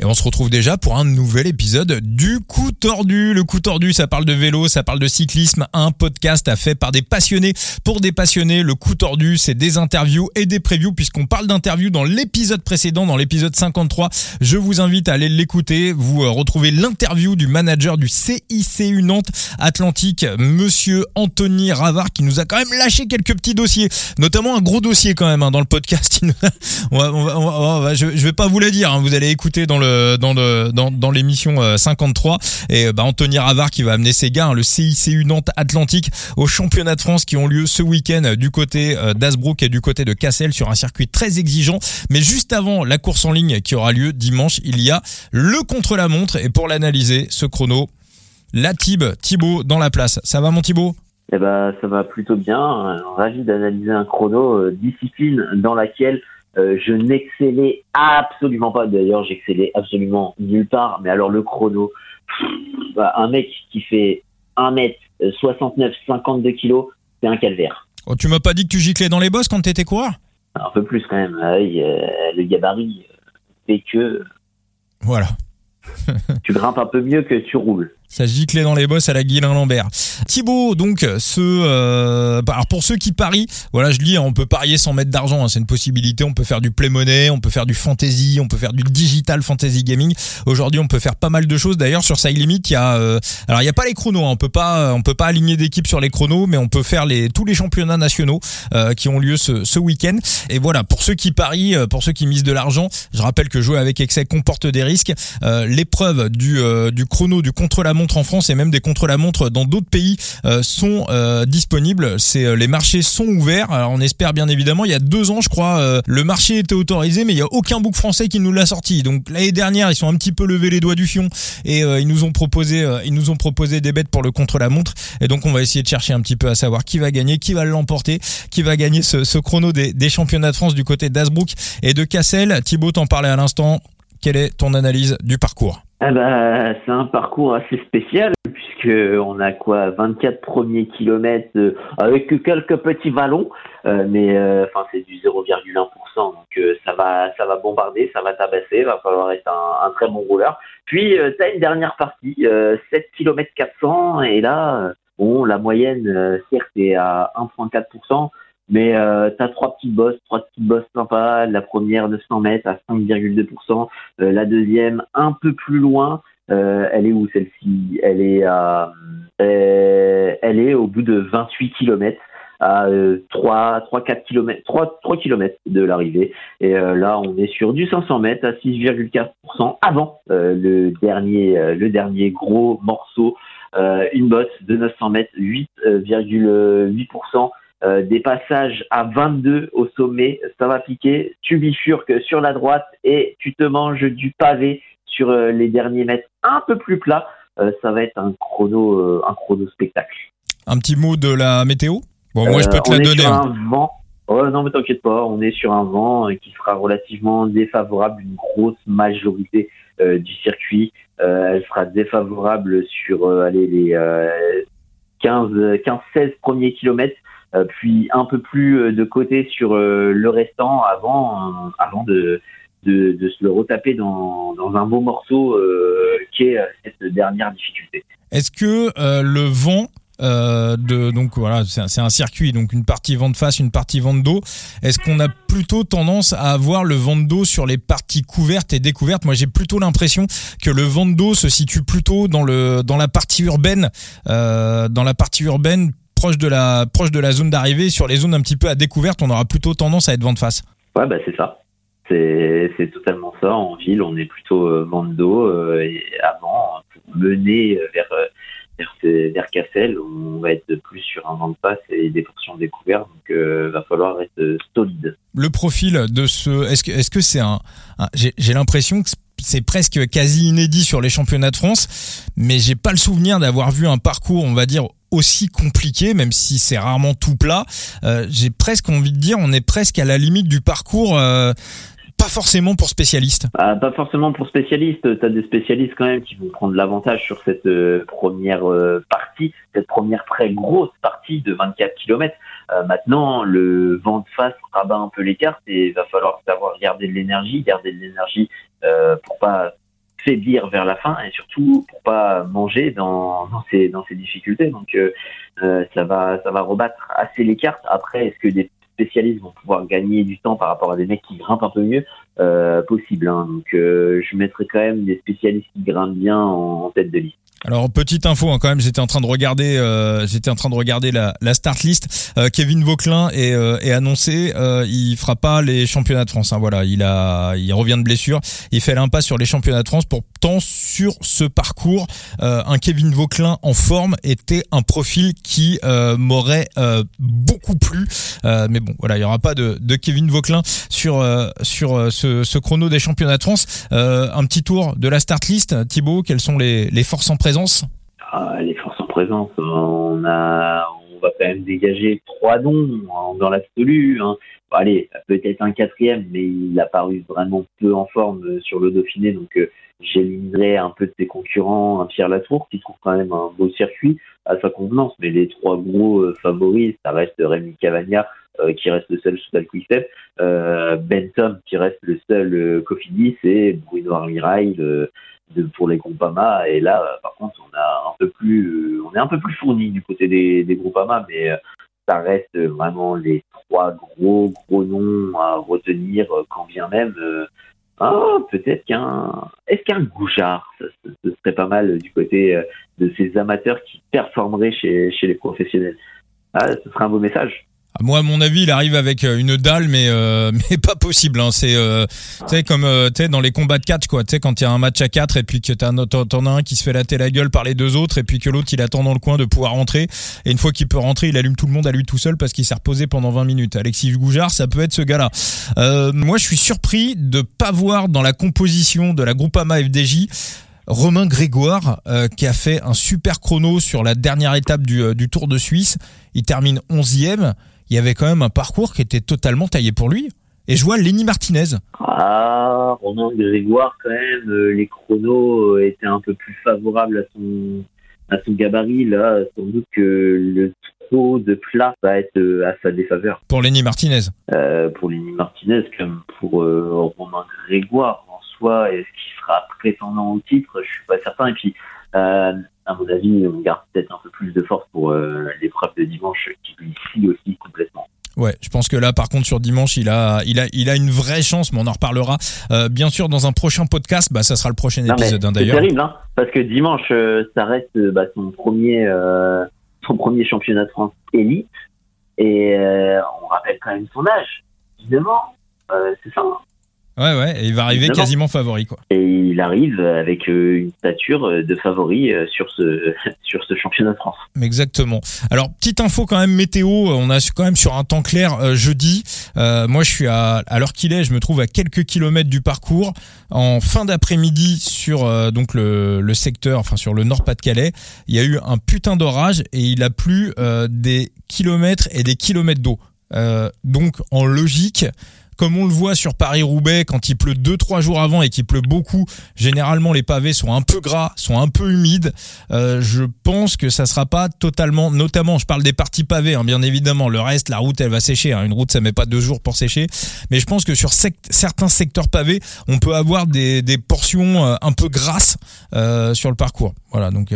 Et on se retrouve déjà pour un nouvel épisode du coup tordu. Le coup tordu, ça parle de vélo, ça parle de cyclisme, un podcast à fait par des passionnés pour des passionnés. Le coup tordu, c'est des interviews et des previews puisqu'on parle d'interviews dans l'épisode précédent, dans l'épisode 53. Je vous invite à aller l'écouter. Vous euh, retrouvez l'interview du manager du CICU Nantes Atlantique, monsieur Anthony Ravard, qui nous a quand même lâché quelques petits dossiers, notamment un gros dossier quand même hein, dans le podcast. on va, on va, on va, je, je vais pas vous la dire, hein. vous allez écouter dans le dans le dans, l'émission 53 euh, et bah, Anthony Ravard qui va amener ses gars, hein, le CICU Nantes Atlantique au championnat de France qui ont lieu ce week-end du côté euh, d'Asbrook et du côté de Cassel sur un circuit très exigeant. Mais juste avant la course en ligne qui aura lieu dimanche, il y a le contre-la-montre et pour l'analyser, ce chrono, la Tib, Thibaut dans la place. Ça va mon Thibaut? Eh ben, ça va plutôt bien. Ravi d'analyser un chrono, euh, discipline dans laquelle euh, je n'excellais absolument pas. D'ailleurs, j'excellais absolument nulle part. Mais alors le chrono, bah, un mec qui fait 1 m 69, 52 kilos, c'est un calvaire. Oh, tu m'as pas dit que tu giclais dans les bosses quand t'étais coureur? Un peu plus quand même. Ah le gabarit fait que. Voilà. tu grimpes un peu mieux que tu roules. Ça giclait dans les bosses à la Guilain Lambert. Thibaut, donc, ce, euh, alors pour ceux qui parient, voilà, je lis, hein, on peut parier sans mettre d'argent, hein, c'est une possibilité. On peut faire du play money, on peut faire du fantasy, on peut faire du digital fantasy gaming. Aujourd'hui, on peut faire pas mal de choses. D'ailleurs, sur Side Limit, il y a, euh, alors il y a pas les chronos, hein, on peut pas, on peut pas aligner d'équipe sur les chronos, mais on peut faire tous les championnats nationaux euh, qui ont lieu ce, week-end. Et voilà, pour ceux qui parient, euh, pour ceux qui misent de l'argent, je rappelle que jouer avec excès comporte des risques. L'épreuve du du chrono du contre la montre en France et même des contre-la-montre dans d'autres pays euh, sont euh, disponibles. C'est euh, les marchés sont ouverts. Alors, on espère bien évidemment. Il y a deux ans, je crois, le marché était autorisé, mais il y a aucun bouc français qui nous l'a sorti. Donc l'année dernière, ils sont un petit peu levés les doigts du fion et ils nous ont proposé, ils nous ont proposé des bêtes pour le contre-la-montre. Et donc on va essayer de chercher un petit peu à savoir qui va gagner, qui va l'emporter, qui va gagner ce, chrono des, des championnats de France du côté d'Asbrook et de Cassel. Thibaut t'en parlait à l'instant. Quelle est ton analyse du parcours? Eh ben, c'est un parcours assez spécial puisque on a quoi 24 premiers kilomètres euh, avec quelques petits vallons, euh, mais euh, enfin c'est du 0,1%, donc ça va ça va bombarder, ça va tabasser, va falloir être un, un très bon rouleur. Puis tu as une dernière partie, 7 km 400 et là bon la moyenne certes est à 1,4%. Mais euh, tu trois petites bosses, trois petites bosses sympas. La première de 100 mètres à 5,2%. Euh, la deuxième un peu plus loin. Euh, elle est où celle-ci? Elle est à, euh, elle est au bout de 28 km à 3, 3, 4 km, 3, 3 km de l'arrivée. Et euh, là, on est sur du 500 mètres à 6,4% avant euh, le dernier, le dernier gros morceau. une bosse de 900 mètres, 8,8%. Euh, des passages à 22 au sommet, ça va piquer. Tu bifurques sur la droite et tu te manges du pavé sur euh, les derniers mètres un peu plus plats. Euh, ça va être un chrono, un chrono spectacle. Un petit mot de la météo? Bon, moi je peux te la donner. Sur hein. un vent. Oh, non, mais t'inquiète pas, on est sur un vent qui sera relativement défavorable, une grosse majorité du circuit. elle sera défavorable sur allez, les 15-16 premiers kilomètres puis un peu plus euh, de côté sur euh, le restant avant, avant de, de, se le retaper dans, dans un beau morceau qui est cette dernière difficulté. Est-ce que le vent euh, de donc voilà c'est un, circuit donc une partie vent de face une partie vent de dos est-ce qu'on a plutôt tendance à avoir le vent de dos sur les parties couvertes et découvertes? Moi j'ai plutôt l'impression que le vent de dos se situe plutôt dans le dans la partie urbaine euh, dans la partie urbaine proche de la, proche de la zone d'arrivée. Sur les zones un petit peu à découverte, on aura plutôt tendance à être vent de face. Ouais, bah c'est ça. C'est totalement ça. En ville, on est plutôt euh, vent de dos. Euh, et avant, pour mener vers, euh, vers, vers, Cassel, on va être plus sur un vent de face et des portions découvertes. Donc, il va falloir être solide. Le profil de ce. Est-ce que c'est -ce c'est un J'ai l'impression que c'est presque quasi inédit sur les championnats de France, mais j'ai pas le souvenir d'avoir vu un parcours, on va dire, aussi compliqué, même si c'est rarement tout plat. Euh, j'ai presque envie de dire, on est presque à la limite du parcours. Euh, pas forcément pour spécialistes. Ah, pas forcément pour spécialistes. Tu as des spécialistes quand même qui vont prendre l'avantage sur cette euh, première partie, cette première très grosse partie de 24 km. maintenant, le vent de face rabat un peu les cartes et il va falloir savoir garder de l'énergie, garder de l'énergie pour pas faiblir vers la fin et surtout pour pas manger dans, dans ces dans ces difficultés. Donc ça va ça va rebattre assez les cartes. Après, est-ce que des spécialistes vont pouvoir gagner du temps par rapport à des mecs qui grimpent un peu mieux? Possible. Hein. Donc je mettrai quand même des spécialistes qui grimpent bien en tête de liste. Alors petite info hein, quand même, j'étais en train de regarder, euh, j'étais en train de regarder la, la start list. Euh, Kevin Vauclin est, euh, est annoncé, euh, il fera pas les championnats de France. Hein, voilà, il a, il revient de blessure, il fait l'impasse sur les championnats de France. Pourtant sur ce parcours, un Kevin Vauclin en forme était un profil qui m'aurait beaucoup plu. mais bon, voilà, il y aura pas de, de Kevin Vauclin sur sur ce, ce, chrono des championnats de France. un petit tour de la start list, Thibaut. Quelles sont les, les forces en présence ah, les forces en présence, on va quand même dégager trois noms dans l'absolu. Hein. allez, peut-être un quatrième, mais il a paru vraiment peu en forme euh, sur le Dauphiné, donc euh, j'éliminerai un peu de ses concurrents, un Pierre Latour qui trouve quand même un beau circuit à sa convenance, mais les trois gros euh, favoris, ça reste Rémi Cavagna qui reste le seul Soudal Quickstep, Benton qui reste le seul Cofidis et Bruno Armirail pour les Groupama. Et là, euh, par contre, on a un peu plus, euh, on est un peu plus fourni du côté des, des Groupama, mais euh, ça reste vraiment les trois gros gros noms à retenir quand bien même. ah, peut-être qu'un, est-ce qu'un Goujard, ce serait pas mal du côté de ces amateurs qui performeraient chez, chez les professionnels? Ah, ce serait un beau message. Moi, à mon avis, il arrive avec euh, une dalle, mais euh, mais pas possible. Hein. C'est euh, tu comme tu sais dans les combats de catch quoi. Tu sais quand il y a un match à quatre et puis que t'en as un qui se fait latter la gueule par les deux autres et puis que l'autre il attend dans le coin de pouvoir rentrer et une fois qu'il peut rentrer, il allume tout le monde à lui tout seul parce qu'il s'est reposé pendant 20 minutes. Alexis Goujard, ça peut être ce gars-là. moi, je suis surpris de pas voir dans la composition de la Groupama FDJ Romain Grégoire qui a fait un super chrono sur la dernière étape du, du Tour de Suisse. Il termine 11e il y avait quand même un parcours qui était totalement taillé pour lui. Et je vois Lenny Martinez. Ah, Romain Grégoire, quand même, euh, les chronos euh, étaient un peu plus favorables à son, à son gabarit. Là, sans doute que le trop de plat va être euh, à sa défaveur. Pour Lenny Martinez Pour Lenny Martinez, comme pour Romain Grégoire en soi, est-ce qu'il sera prétendant au titre? Je suis pas certain. Et puis, à mon avis, on garde peut-être un peu plus de force pour euh, l'épreuve de dimanche qui lui scie aussi complètement. Ouais, je pense que là, par contre, sur dimanche, il a, il a, il a une vraie chance, mais on en reparlera euh, bien sûr dans un prochain podcast. Bah, ça sera le prochain épisode hein, d'ailleurs. C'est terrible, hein, parce que dimanche, euh, ça reste bah, son premier, son premier championnat de France élite, et on rappelle quand même son âge. Évidemment, c'est ça. Hein. Ouais, ouais, et il va arriver quasiment favori, quoi. Et il arrive avec euh, une stature euh, de favori euh, sur ce, sur ce championnat de France. Exactement. Alors, petite info quand même météo, on a quand même sur un temps clair jeudi. moi, je suis à, à l'heure qu'il est, je me trouve à quelques kilomètres du parcours. En fin d'après-midi, sur donc le, le secteur, enfin sur le Nord-Pas-de-Calais, il y a eu un putain d'orage et il a plu des kilomètres et des kilomètres d'eau. donc, en logique, comme on le voit sur Paris-Roubaix, quand il pleut deux trois jours avant et qu'il pleut beaucoup, généralement les pavés sont un peu gras, sont un peu humides. Euh, je pense que ça sera pas totalement, notamment, je parle des parties pavées, hein, bien évidemment. Le reste, la route, elle va sécher. Hein. Une route, ça met pas deux jours pour sécher. Mais je pense que sur certains secteurs pavés, on peut avoir des, portions euh, un peu grasses euh, sur le parcours. Voilà, donc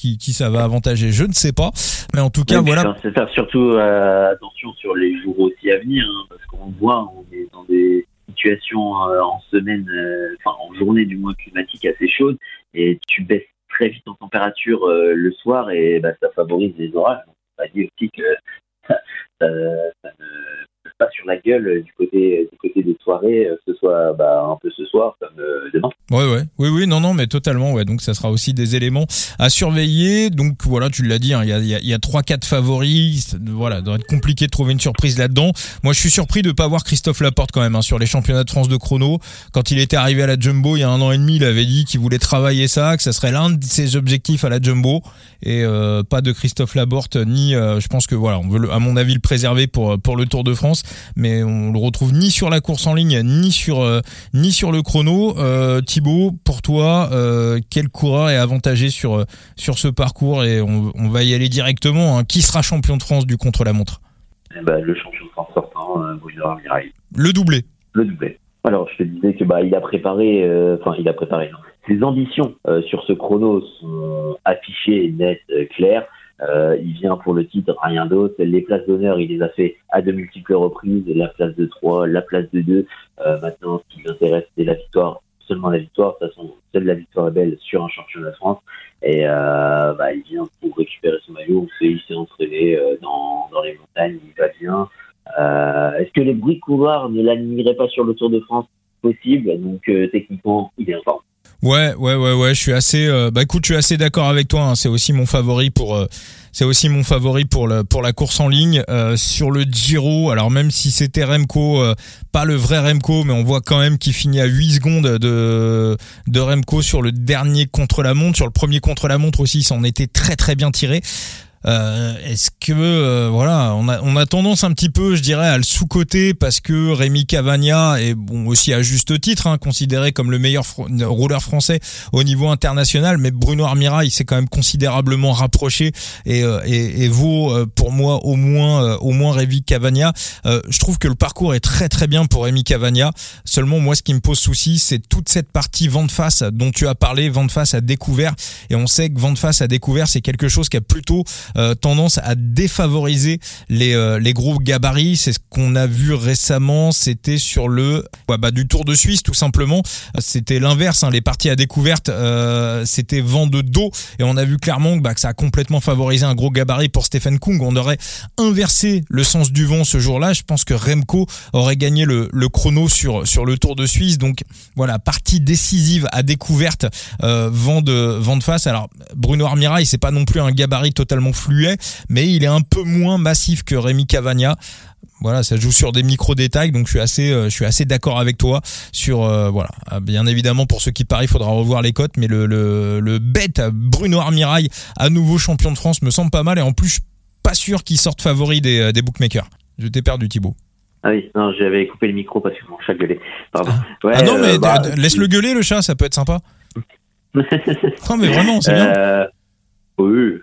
qui, qui ça va avantager, je ne sais pas. Mais en tout cas, voilà. C'est ça, surtout attention sur les jours aussi à venir, hein, parce qu'on voit, on est dans des situations euh, en semaine, euh, enfin en journée du moins climatique assez chaude, et tu baisses très vite en température euh, le soir et bah, ça favorise les orages. Donc, ça dit aussi que ça, ça, ne pas sur la gueule du côté du côté des soirées, euh, ce soit bah, un peu ce soir comme euh, demain. Ouais ouais. Oui oui non non mais totalement ouais. Donc ça sera aussi des éléments à surveiller. Donc voilà tu l'as dit hein, il y a il y a trois quatre favoris. Voilà ça doit être compliqué de trouver une surprise là-dedans. Moi je suis surpris de pas voir Christophe Laporte quand même hein, sur les championnats de France de chrono. Quand il était arrivé à la Jumbo il y a un an et demi il avait dit qu'il voulait travailler ça que ça serait l'un de ses objectifs à la Jumbo. Et euh, pas de Christophe Laporte ni je pense que voilà on veut à mon avis le préserver pour pour le Tour de France mais on le retrouve ni sur la course en ligne ni sur euh, ni sur le chrono. Euh, Thibaut, pour toi, euh, quel coureur est avantagé sur sur ce parcours et on, va y aller directement. Hein. Qui sera champion de France du contre la montre eh ben, Le champion de France sortant, Bruno Le doublé. Le doublé. Alors, je te disais que bah il a préparé, enfin il a préparé. Ses ambitions sur ce chrono sont affichées, nettes, euh, il vient pour le titre, rien d'autre. Les places d'honneur, il les a fait à de multiples reprises. La place de 3, la place de 2. maintenant, ce qui l'intéresse, c'est la victoire seulement la victoire. De toute façon, seule la victoire est belle sur un championnat de France. Et euh, bah, il vient pour récupérer son maillot. Il s'est entraîné euh, dans, dans les montagnes, il va bien. Euh, Est-ce que les bruits couloirs ne l'admireraient pas sur le Tour de France? Possible. Donc euh, techniquement, il est en forme. Ouais, ouais, ouais, ouais. Je suis assez. Euh, bah écoute, je suis assez d'accord avec toi. Hein. C'est aussi mon favori pour. Euh, c'est aussi mon favori pour le pour la course en ligne euh, sur le Giro. Alors même si c'était Remco, pas le vrai Remco, mais on voit quand même qu'il finit à 8 secondes de de Remco sur le dernier contre la montre. Sur le premier contre la montre aussi, il s'en était très très bien tiré. Euh, Est-ce que euh, voilà, on a, on a tendance un petit peu, je dirais, à le sous-coter parce que Rémi Cavagna est bon aussi à juste titre hein, considéré comme le meilleur rouleur français au niveau international, mais Bruno Armira il s'est quand même considérablement rapproché et, euh, et, et vaut euh, pour moi au moins au moins Rémi Cavagna. je trouve que le parcours est très très bien pour Rémi Cavagna. Seulement moi, ce qui me pose souci, c'est toute cette partie vente face dont tu as parlé, vente face à découvert, et on sait que vente face à découvert, c'est quelque chose qui a plutôt euh, tendance à défavoriser les, euh, les gros gabarits. C'est ce qu'on a vu récemment. C'était sur le bah, du Tour de Suisse tout simplement. C'était l'inverse. Hein. Les parties à découverte, euh, c'était vent de dos et on a vu clairement bah, que ça a complètement favorisé un gros gabarit pour Stephen Kung. On aurait inversé le sens du vent ce jour-là. Je pense que Remco aurait gagné le, le chrono sur sur le Tour de Suisse. Donc voilà, partie décisive à découverte, vent de vent de face. Alors Bruno Armira, c'est pas non plus un gabarit totalement fluet, mais il est un peu moins massif que Rémi Cavagna. Voilà, ça joue sur des micro détails, donc je suis assez, euh, je suis assez d'accord avec toi sur, euh, voilà. Ah, bien évidemment, pour ceux qui parient, il faudra revoir les cotes, mais le, le, le bête Bruno Armirail, à nouveau champion de France, me semble pas mal, et en plus, je suis pas sûr qu'il sorte favori des, euh, des bookmakers. Je t'ai perdu, Thibaut. Ah oui, non, j'avais coupé le micro parce que mon chat gueulait. Pardon. Ouais, ah non, mais bah, laisse-le gueuler, le chat, ça peut être sympa. non, mais vraiment, c'est bien.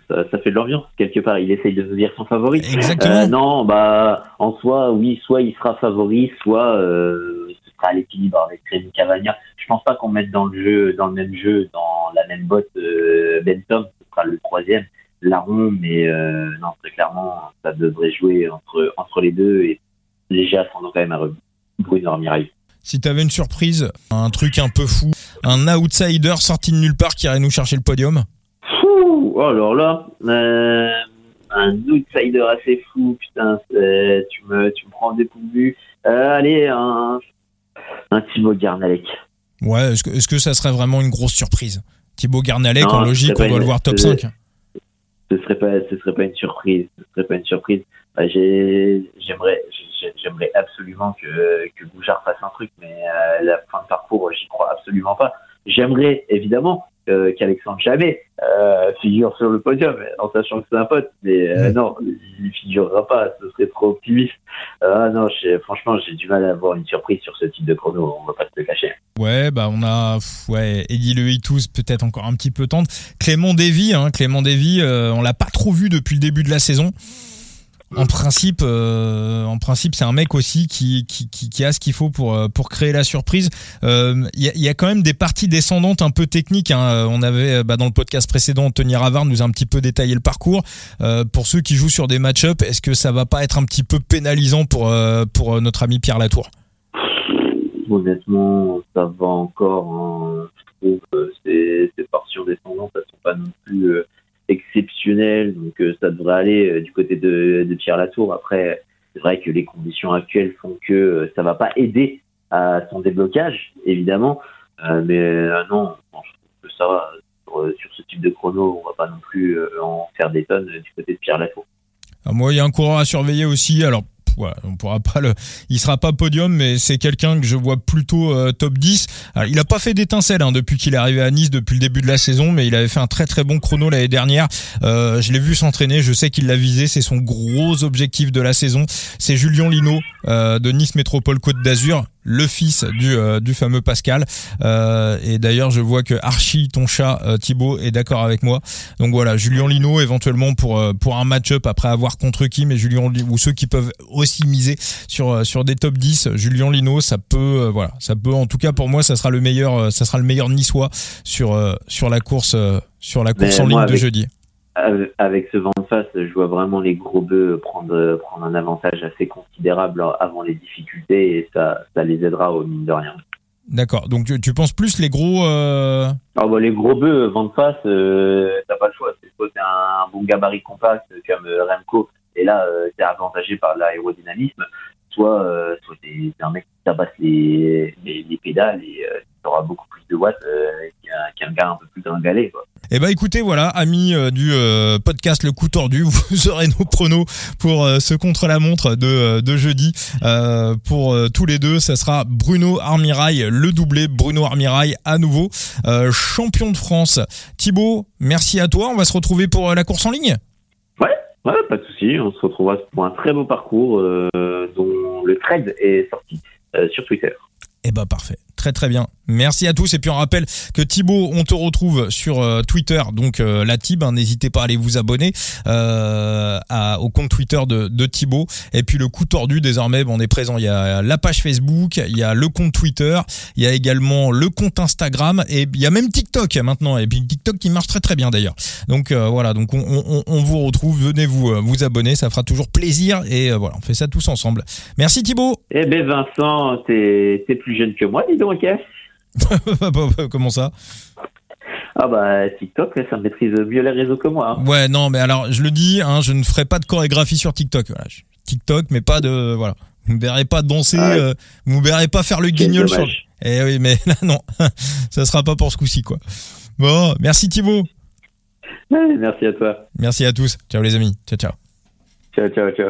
Ça, ça, fait de l'ambiance quelque part. Il essaye de devenir son favori. Exactement. Euh, non, bah en soi, oui, soit il sera favori, soit euh, ce sera à l'équilibre avec Rémi Cavagna. Je pense pas qu'on mette dans le jeu, dans le même jeu, dans la même botte euh, Benton. Ce sera le troisième, Larron, mais euh, non, très clairement, ça devrait jouer entre entre les deux et léger ascendant quand même à Bruno Armirail. Si tu avais une surprise, un truc un peu fou, un outsider sorti de nulle part qui irait nous chercher le podium? Oh, alors là, euh, un outsider assez fou, putain, tu me, tu me prends dépourvu. Euh, allez, un, un Thibaut Garnalec. Ouais, est-ce que, est-ce que ça serait vraiment une grosse surprise? Thibaut Garnalec, en logique, on doit le voir top 5. Ce serait pas, ce serait pas une surprise. Ce serait pas une surprise. Bah, j'aimerais, j'aimerais absolument que, que Boujard fasse un truc, mais euh, la fin de parcours, j'y crois absolument pas. J'aimerais évidemment qu'Alexandre Chamet euh, figure sur le podium, en sachant que c'est un pote. Mais euh, non, il figurera pas, ce serait trop optimiste. Ah non, franchement, j'ai du mal à avoir une surprise sur ce type de chrono, on va pas se le cacher. Ouais, bah on a ouais, Eddie Le tous peut-être encore un petit peu tendre. Clément Davy, hein, Clément Davy, on l'a pas trop vu depuis le début de la saison en principe, euh, en principe, c'est un mec aussi qui, qui, a ce qu'il faut pour euh, pour créer la surprise. Il euh, y, a, quand même des parties descendantes un peu techniques. Hein. On avait bah, dans le podcast précédent, Tony Ravard nous a un petit peu détaillé le parcours. pour ceux qui jouent sur des match-up, est-ce que ça va pas être un petit peu pénalisant pour pour notre ami Pierre Latour? Honnêtement, ça va encore. Hein. Je trouve ces, ces portions descendantes, elles sont pas non plus exceptionnel, donc euh, ça devrait aller euh, du côté de, Pierre Latour. Après, c'est vrai que les conditions actuelles font que euh, ça va pas aider à son déblocage, évidemment, mais non, je trouve que ça va. Sur, ce type de chrono, on va pas non plus en faire des tonnes du côté de Pierre Latour. Ah, moi, il y a un coureur à surveiller aussi. Alors, on pourra pas le, il sera pas podium, mais c'est quelqu'un que je vois plutôt euh, top 10. Alors, il a pas fait d'étincelle hein, depuis qu'il est arrivé à Nice depuis le début de la saison, mais il avait fait un très très bon chrono l'année dernière. Euh, je l'ai vu s'entraîner, je sais qu'il l'a visé, c'est son gros objectif de la saison. C'est Julien Lino euh, de Nice Métropole Côte d'Azur le fils du, euh, du fameux Pascal. Euh, et d'ailleurs, je vois que Archie, ton chat euh, Thibaut, est d'accord avec moi. Donc voilà, Julien Lino éventuellement pour euh, pour un match-up après avoir contre qui, mais Julien Li- ou ceux qui peuvent aussi miser sur sur des top 10. Julien Lino, ça peut euh, voilà, ça peut en tout cas pour moi, ça sera le meilleur, euh, ça sera le meilleur niçois sur euh, sur la course euh, sur la course Mais en ligne de jeudi. Avec- ce vent de face, je vois vraiment les gros bœufs prendre, prendre un avantage assez considérable avant les difficultés et ça, ça les aidera au mine de rien. D'accord. Donc tu, tu penses plus les gros euh, Alors, bah, les gros bœufs, vent de face, euh, t'as pas le choix. C'est soit t'es un bon gabarit compact comme euh, Remco, et là, t'es avantagé par l'aérodynamisme, soit, euh, soit t'es un mec qui tabasse les, les, les pédales et t'auras beaucoup plus de watts qu'un qu'un gars un peu plus. Quoi. Eh ben écoutez, voilà, amis euh, du euh, podcast Le Coup Tordu, vous aurez nos pronos pour euh, ce contre-la-montre de, de jeudi. Pour tous les deux, ça sera Bruno Armirail, le doublé Bruno Armirail à nouveau, champion de France. Thibaut, merci à toi. On va se retrouver pour la course en ligne? Ouais, pas de souci. On se retrouvera pour un très beau parcours dont le thread est sorti sur Twitter. Eh ben parfait, très très bien. Merci à tous et puis on rappelle que Thibaut, on te retrouve sur euh, Twitter, donc euh, la Tib, hein, n'hésitez pas à aller vous abonner euh, au compte Twitter de, Thibaut. Et puis le coup tordu désormais, bon, on est présent. Il y a la page Facebook, il y a le compte Twitter, il y a également le compte Instagram et il y a même TikTok maintenant. Et puis TikTok qui marche très très bien d'ailleurs. Donc voilà, donc on, vous retrouve, venez vous vous abonner, ça fera toujours plaisir et voilà, on fait ça tous ensemble. Merci Thibaut. Eh ben Vincent, t'es plus jeune que moi, dis donc. hein Comment ça? Ah bah TikTok, ça maîtrise mieux les réseaux que moi. hein. Ouais, non, mais alors je le dis, hein, je ne ferai pas de chorégraphie sur TikTok. Voilà, TikTok, mais pas de voilà. Vous me verrez pas danser, Ah ouais. euh, vous me verrez pas faire le guignol sur. Eh oui, mais là non, ça sera pas pour ce coup-ci quoi. Bon, merci Thibaut, Ouais, Merci à toi. merci à tous. Ciao les amis, ciao ciao. Ciao, ciao, ciao.